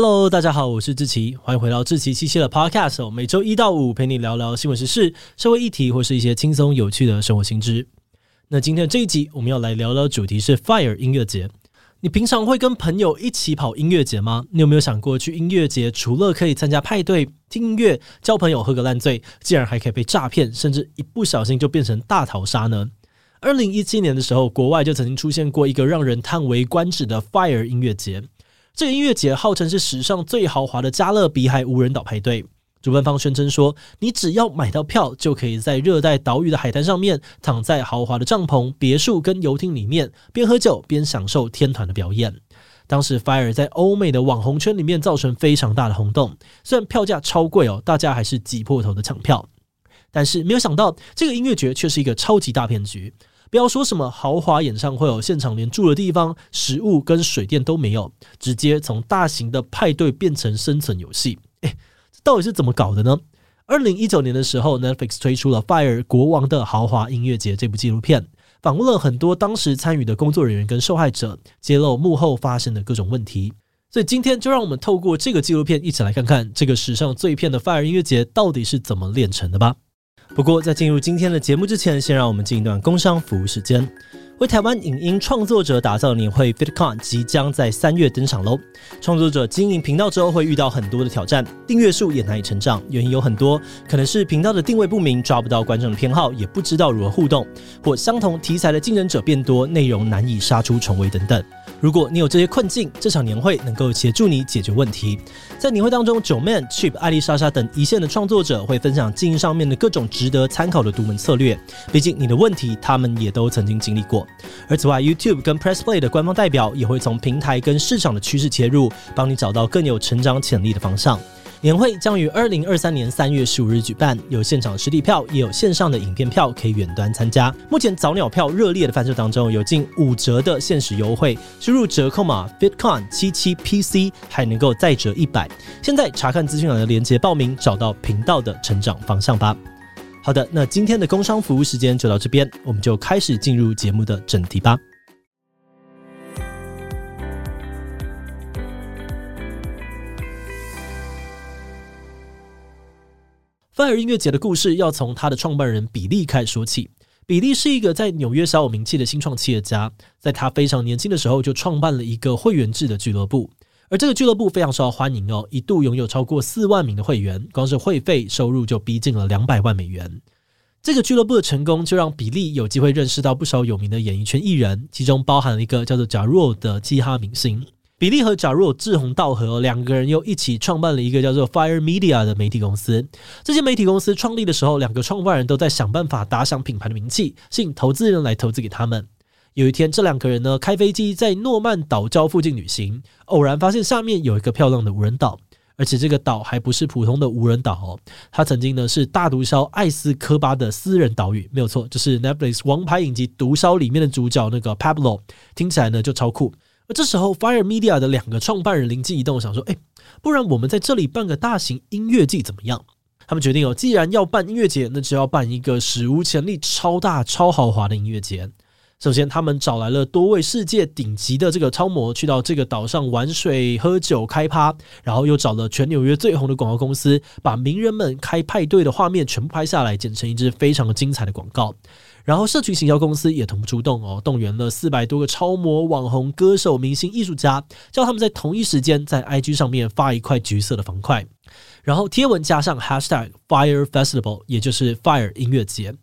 Hello，大家好，我是志奇，欢迎回到志奇七七的 Podcast，每周一到五陪你聊聊新闻时事、社会议题或是一些轻松有趣的生活新知。那今天的这一集，我们要来聊聊主题是 Fire 音乐节。你平常会跟朋友一起跑音乐节吗？你有没有想过去音乐节除了可以参加派对、听音乐、交朋友、喝个烂醉，竟然还可以被诈骗，甚至一不小心就变成大逃杀呢？二零一七年的时候，国外就曾经出现过一个让人叹为观止的 Fire 音乐节。这个音乐节号称是史上最豪华的加勒比海无人岛派对。主办方宣称说，你只要买到票，就可以在热带岛屿的海滩上面，躺在豪华的帐篷、别墅跟游艇里面，边喝酒边享受天团的表演。当时 Fire 在欧美的网红圈里面造成非常大的轰动，虽然票价超贵哦，大家还是挤破头的抢票。但是没有想到，这个音乐节却是一个超级大骗局。不要说什么豪华演唱会哦，现场连住的地方、食物跟水电都没有，直接从大型的派对变成生存游戏。诶，这到底是怎么搞的呢？二零一九年的时候，Netflix 推出了《Fire 国王的豪华音乐节》这部纪录片，访问了很多当时参与的工作人员跟受害者，揭露幕后发生的各种问题。所以今天就让我们透过这个纪录片，一起来看看这个史上最骗的 Fire 音乐节到底是怎么炼成的吧。不过，在进入今天的节目之前，先让我们进一段工商服务时间。为台湾影音创作者打造的年会 FitCon 即将在三月登场喽！创作者经营频道之后会遇到很多的挑战，订阅数也难以成长，原因有很多，可能是频道的定位不明，抓不到观众的偏好，也不知道如何互动，或相同题材的竞争者变多，内容难以杀出重围等等。如果你有这些困境，这场年会能够协助你解决问题。在年会当中九 man、Chip、艾丽莎莎等一线的创作者会分享经营上面的各种值得参考的独门策略，毕竟你的问题他们也都曾经经历过。而此外，YouTube 跟 PressPlay 的官方代表也会从平台跟市场的趋势切入，帮你找到更有成长潜力的方向。年会将于二零二三年三月十五日举办，有现场实体票，也有线上的影片票可以远端参加。目前早鸟票热烈的贩售当中，有近五折的限时优惠，输入折扣码 Fitcon 七七 PC 还能够再折一百。现在查看资讯栏的链接报名，找到频道的成长方向吧。好的，那今天的工商服务时间就到这边，我们就开始进入节目的正题吧。范儿音乐节的故事要从他的创办人比利开始说起。比利是一个在纽约小有名气的新创企业家，在他非常年轻的时候就创办了一个会员制的俱乐部。而这个俱乐部非常受到欢迎哦，一度拥有超过四万名的会员，光是会费收入就逼近了两百万美元。这个俱乐部的成功，就让比利有机会认识到不少有名的演艺圈艺人，其中包含了一个叫做贾若的嘻哈明星。比利和贾若志同道合，两个人又一起创办了一个叫做 Fire Media 的媒体公司。这些媒体公司创立的时候，两个创办人都在想办法打响品牌的名气，吸引投资人来投资给他们。有一天，这两个人呢，开飞机在诺曼岛礁附近旅行，偶然发现下面有一个漂亮的无人岛，而且这个岛还不是普通的无人岛哦，它曾经呢是大毒枭艾斯科巴的私人岛屿，没有错，就是 Netflix 王牌影集《毒枭》里面的主角那个 Pablo，听起来呢就超酷。而这时候，Fire Media 的两个创办人灵机一动，想说，哎，不然我们在这里办个大型音乐季怎么样？他们决定哦，既然要办音乐节，那就要办一个史无前例、超大、超豪华的音乐节。首先，他们找来了多位世界顶级的这个超模，去到这个岛上玩水、喝酒、开趴，然后又找了全纽约最红的广告公司，把名人们开派对的画面全部拍下来，剪成一支非常精彩的广告。然后，社群行销公司也同步出动哦，动员了四百多个超模、网红、歌手、明星、艺术家，叫他们在同一时间在 IG 上面发一块橘色的方块，然后贴文加上 Hashtag Fire Festival，也就是 Fire 音乐节。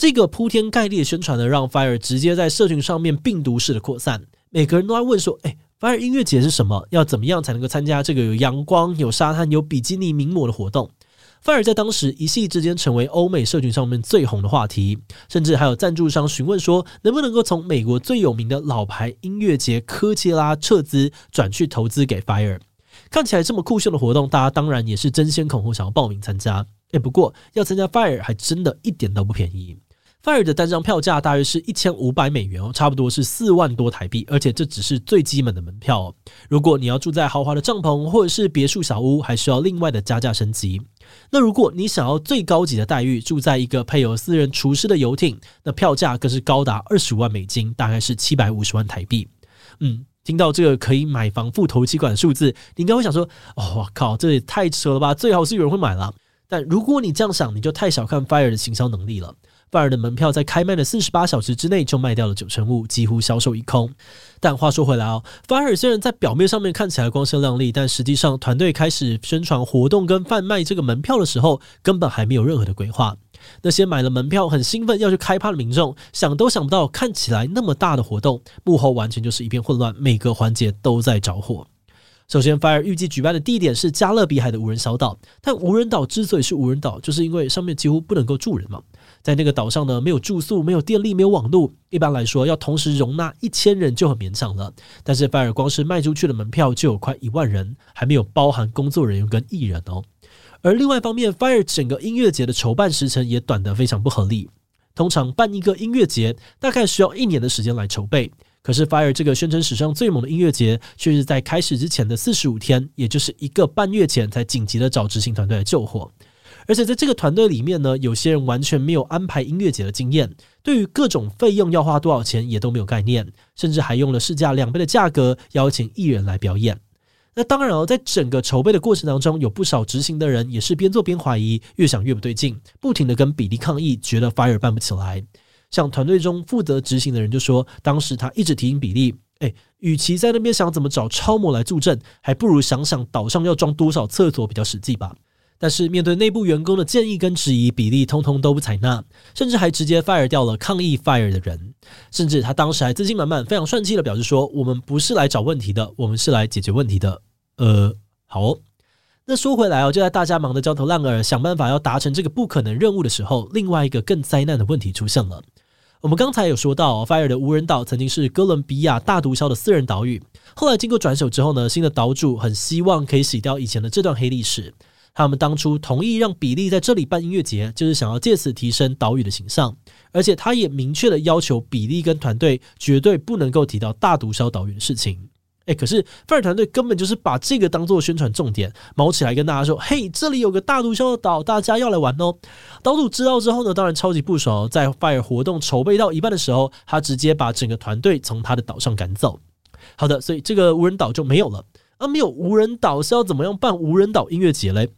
这个铺天盖地的宣传呢，让 Fire 直接在社群上面病毒式的扩散。每个人都在问说：“哎，Fire 音乐节是什么？要怎么样才能够参加这个有阳光、有沙滩、有比基尼名模的活动？”Fire 在当时一夕之间成为欧美社群上面最红的话题，甚至还有赞助商询问说，能不能够从美国最有名的老牌音乐节科切拉撤资，转去投资给 Fire。看起来这么酷炫的活动，大家当然也是争先恐后想要报名参加。哎，不过要参加 Fire 还真的一点都不便宜。Fire 的单张票价大约是一千五百美元哦，差不多是四万多台币，而且这只是最基本的门票哦。如果你要住在豪华的帐篷或者是别墅小屋，还需要另外的加价升级。那如果你想要最高级的待遇，住在一个配有私人厨师的游艇，那票价更是高达二十五万美金，大概是七百五十万台币。嗯。听到这个可以买房付头期款的数字，你应该会想说：“哦，我靠，这也太扯了吧！最好是有人会买了。”但如果你这样想，你就太小看 Fire 的行销能力了。Fire 的门票在开卖的四十八小时之内就卖掉了九成五，几乎销售一空。但话说回来哦，Fire 虽然在表面上面看起来光鲜亮丽，但实际上团队开始宣传活动跟贩卖这个门票的时候，根本还没有任何的规划。那些买了门票很兴奋要去开趴的民众，想都想不到，看起来那么大的活动，幕后完全就是一片混乱，每个环节都在着火。首先，Fire 预计举办的地点是加勒比海的无人小岛，但无人岛之所以是无人岛，就是因为上面几乎不能够住人嘛。在那个岛上呢，没有住宿，没有电力，没有网络，一般来说要同时容纳一千人就很勉强了。但是 Fire 光是卖出去的门票就有快一万人，还没有包含工作人员跟艺人哦。而另外一方面，Fire 整个音乐节的筹办时程也短得非常不合理。通常办一个音乐节大概需要一年的时间来筹备。可是，Fire 这个宣称史上最猛的音乐节，却是在开始之前的四十五天，也就是一个半月前，才紧急的找执行团队来救火。而且在这个团队里面呢，有些人完全没有安排音乐节的经验，对于各种费用要花多少钱也都没有概念，甚至还用了市价两倍的价格邀请艺人来表演。那当然哦，在整个筹备的过程当中，有不少执行的人也是边做边怀疑，越想越不对劲，不停的跟比利抗议，觉得 Fire 办不起来。像团队中负责执行的人就说，当时他一直提醒比利，哎，与其在那边想怎么找超模来助阵，还不如想想岛上要装多少厕所比较实际吧。但是面对内部员工的建议跟质疑，比利通通都不采纳，甚至还直接 fire 掉了抗议 fire 的人。甚至他当时还自信满满、非常帅气的表示说：“我们不是来找问题的，我们是来解决问题的。”呃，好。那说回来哦，就在大家忙得焦头烂额，想办法要达成这个不可能任务的时候，另外一个更灾难的问题出现了。我们刚才有说到，Fire 的无人岛曾经是哥伦比亚大毒枭的私人岛屿，后来经过转手之后呢，新的岛主很希望可以洗掉以前的这段黑历史。他们当初同意让比利在这里办音乐节，就是想要借此提升岛屿的形象，而且他也明确的要求比利跟团队绝对不能够提到大毒枭岛屿的事情。诶，可是范尔团队根本就是把这个当做宣传重点，卯起来跟大家说：“嘿，这里有个大毒枭的岛，大家要来玩哦！”岛主知道之后呢，当然超级不爽。在 Fire 活动筹备到一半的时候，他直接把整个团队从他的岛上赶走。好的，所以这个无人岛就没有了。而没有无人岛是要怎么样办无人岛音乐节嘞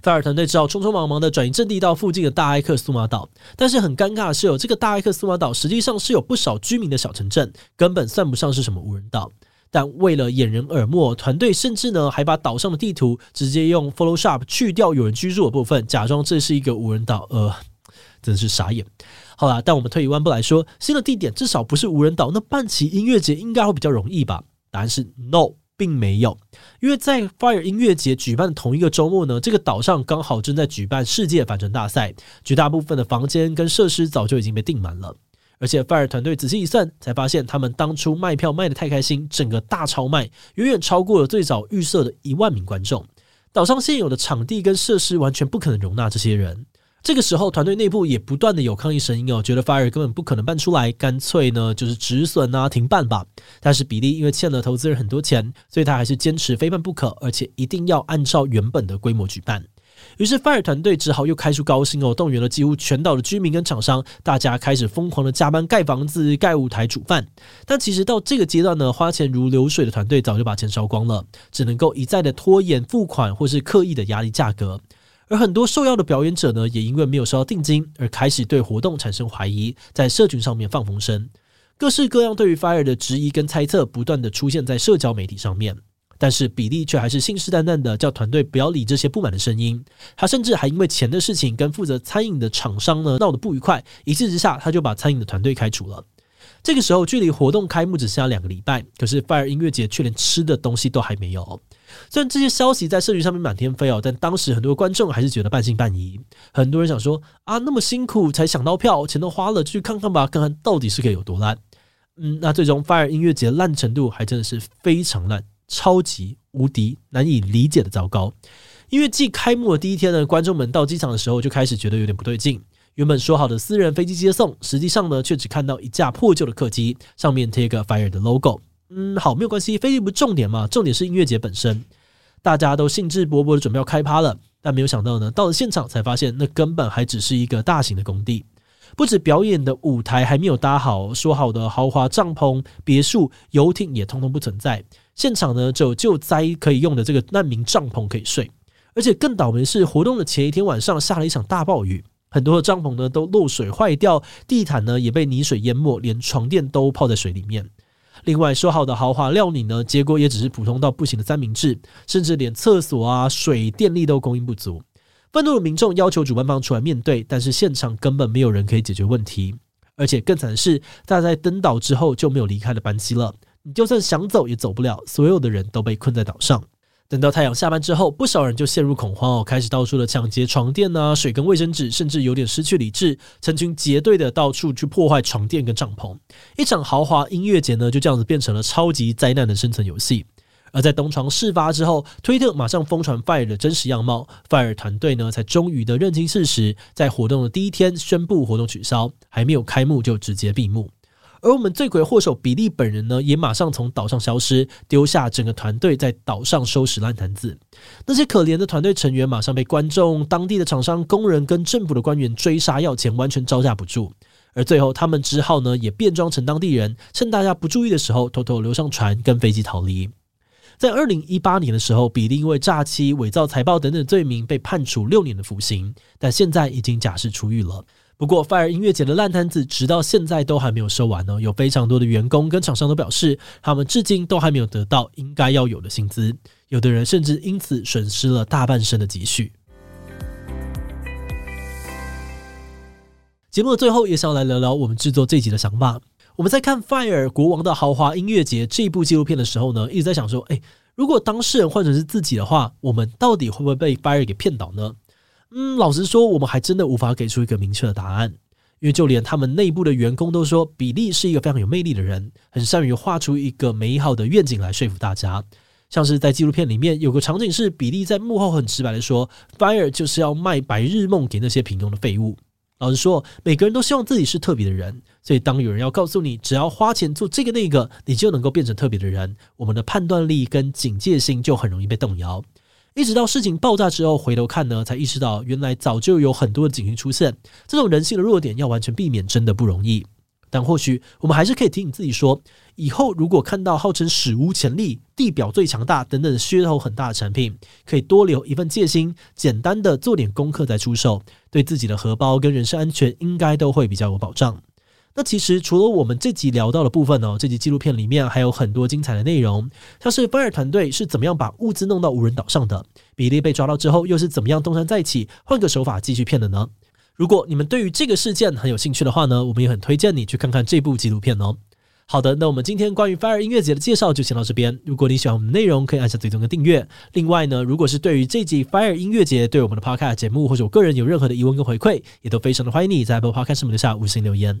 菲尔团队只好匆匆忙忙的转移阵地到附近的大埃克苏马岛。但是很尴尬的是，有这个大埃克苏马岛实际上是有不少居民的小城镇，根本算不上是什么无人岛。但为了掩人耳目，团队甚至呢还把岛上的地图直接用 Photoshop 去掉有人居住的部分，假装这是一个无人岛。呃，真是傻眼。好啦，但我们退一万步来说，新的地点至少不是无人岛，那办起音乐节应该会比较容易吧？答案是 No，并没有，因为在 Fire 音乐节举办的同一个周末呢，这个岛上刚好正在举办世界帆船大赛，绝大部分的房间跟设施早就已经被订满了。而且 Fire 团队仔细一算，才发现他们当初卖票卖得太开心，整个大超卖，远远超过了最早预设的一万名观众。岛上现有的场地跟设施完全不可能容纳这些人。这个时候，团队内部也不断的有抗议声音哦，觉得 Fire 根本不可能办出来，干脆呢就是止损啊，停办吧。但是比利因为欠了投资人很多钱，所以他还是坚持非办不可，而且一定要按照原本的规模举办。于是，Fire 团队只好又开出高薪哦，动员了几乎全岛的居民跟厂商，大家开始疯狂的加班盖房子、盖舞台、煮饭。但其实到这个阶段呢，花钱如流水的团队早就把钱烧光了，只能够一再的拖延付款，或是刻意的压低价格。而很多受邀的表演者呢，也因为没有收到定金，而开始对活动产生怀疑，在社群上面放风声，各式各样对于 Fire 的质疑跟猜测，不断的出现在社交媒体上面。但是比利却还是信誓旦旦的叫团队不要理这些不满的声音，他甚至还因为钱的事情跟负责餐饮的厂商呢闹得不愉快，一气之下他就把餐饮的团队开除了。这个时候距离活动开幕只剩下两个礼拜，可是 Fire 音乐节却连吃的东西都还没有。虽然这些消息在社群上面满天飞哦，但当时很多观众还是觉得半信半疑。很多人想说啊，那么辛苦才抢到票，钱都花了，去看看吧，看看到底是可以有多烂。嗯，那最终 Fire 音乐节烂程度还真的是非常烂。超级无敌难以理解的糟糕，因为继开幕的第一天呢，观众们到机场的时候就开始觉得有点不对劲。原本说好的私人飞机接送，实际上呢却只看到一架破旧的客机，上面贴一个 Fire 的 logo。嗯，好，没有关系，飞机不是重点嘛，重点是音乐节本身。大家都兴致勃勃的准备要开趴了，但没有想到呢，到了现场才发现，那根本还只是一个大型的工地。不止表演的舞台还没有搭好，说好的豪华帐篷、别墅、游艇也通通不存在。现场呢，只有救灾可以用的这个难民帐篷可以睡。而且更倒霉的是，活动的前一天晚上下了一场大暴雨，很多的帐篷呢都漏水坏掉，地毯呢也被泥水淹没，连床垫都泡在水里面。另外说好的豪华料理呢，结果也只是普通到不行的三明治，甚至连厕所啊、水电力都供应不足。愤怒的民众要求主办方出来面对，但是现场根本没有人可以解决问题。而且更惨的是，大家在登岛之后就没有离开的班机了，你就算想走也走不了，所有的人都被困在岛上。等到太阳下班之后，不少人就陷入恐慌哦，开始到处的抢劫床垫啊、水跟卫生纸，甚至有点失去理智，成群结队的到处去破坏床垫跟帐篷。一场豪华音乐节呢，就这样子变成了超级灾难的生存游戏。而在东床事发之后，推特马上疯传 Fire 的真实样貌，Fire 团队呢才终于的认清事实，在活动的第一天宣布活动取消，还没有开幕就直接闭幕。而我们罪魁祸首比利本人呢，也马上从岛上消失，丢下整个团队在岛上收拾烂摊子。那些可怜的团队成员马上被观众、当地的厂商、工人跟政府的官员追杀要钱，完全招架不住。而最后，他们只好呢，也变装成当地人，趁大家不注意的时候，偷偷溜上船，跟飞机逃离。在二零一八年的时候，比利因为诈欺、伪造财报等等罪名被判处六年的服刑，但现在已经假释出狱了。不过，Fire 音乐节的烂摊子直到现在都还没有收完呢。有非常多的员工跟厂商都表示，他们至今都还没有得到应该要有的薪资。有的人甚至因此损失了大半生的积蓄。节目的最后，也想来聊聊我们制作这集的想法。我们在看《Fire 国王的豪华音乐节》这一部纪录片的时候呢，一直在想说：诶，如果当事人换成是自己的话，我们到底会不会被 Fire 给骗倒呢？嗯，老实说，我们还真的无法给出一个明确的答案，因为就连他们内部的员工都说，比利是一个非常有魅力的人，很善于画出一个美好的愿景来说服大家。像是在纪录片里面有个场景是，比利在幕后很直白的说，Fire 就是要卖白日梦给那些平庸的废物。老实说，每个人都希望自己是特别的人，所以当有人要告诉你，只要花钱做这个那个，你就能够变成特别的人，我们的判断力跟警戒心就很容易被动摇。一直到事情爆炸之后，回头看呢，才意识到原来早就有很多的警讯出现。这种人性的弱点要完全避免，真的不容易。但或许我们还是可以提醒自己说，以后如果看到号称史无前例、地表最强大等等噱头很大的产品，可以多留一份戒心，简单的做点功课再出售，对自己的荷包跟人身安全应该都会比较有保障。那其实除了我们这集聊到的部分呢，这集纪录片里面还有很多精彩的内容，像是 Fire 团队是怎么样把物资弄到无人岛上的，比利被抓到之后又是怎么样东山再起，换个手法继续骗的呢？如果你们对于这个事件很有兴趣的话呢，我们也很推荐你去看看这部纪录片哦。好的，那我们今天关于 Fire 音乐节的介绍就先到这边。如果你喜欢我们的内容，可以按下追踪跟订阅。另外呢，如果是对于这集 Fire 音乐节对我们的 Podcast 节目或者我个人有任何的疑问跟回馈，也都非常的欢迎你在 Apple Podcast 上面留下五星留言。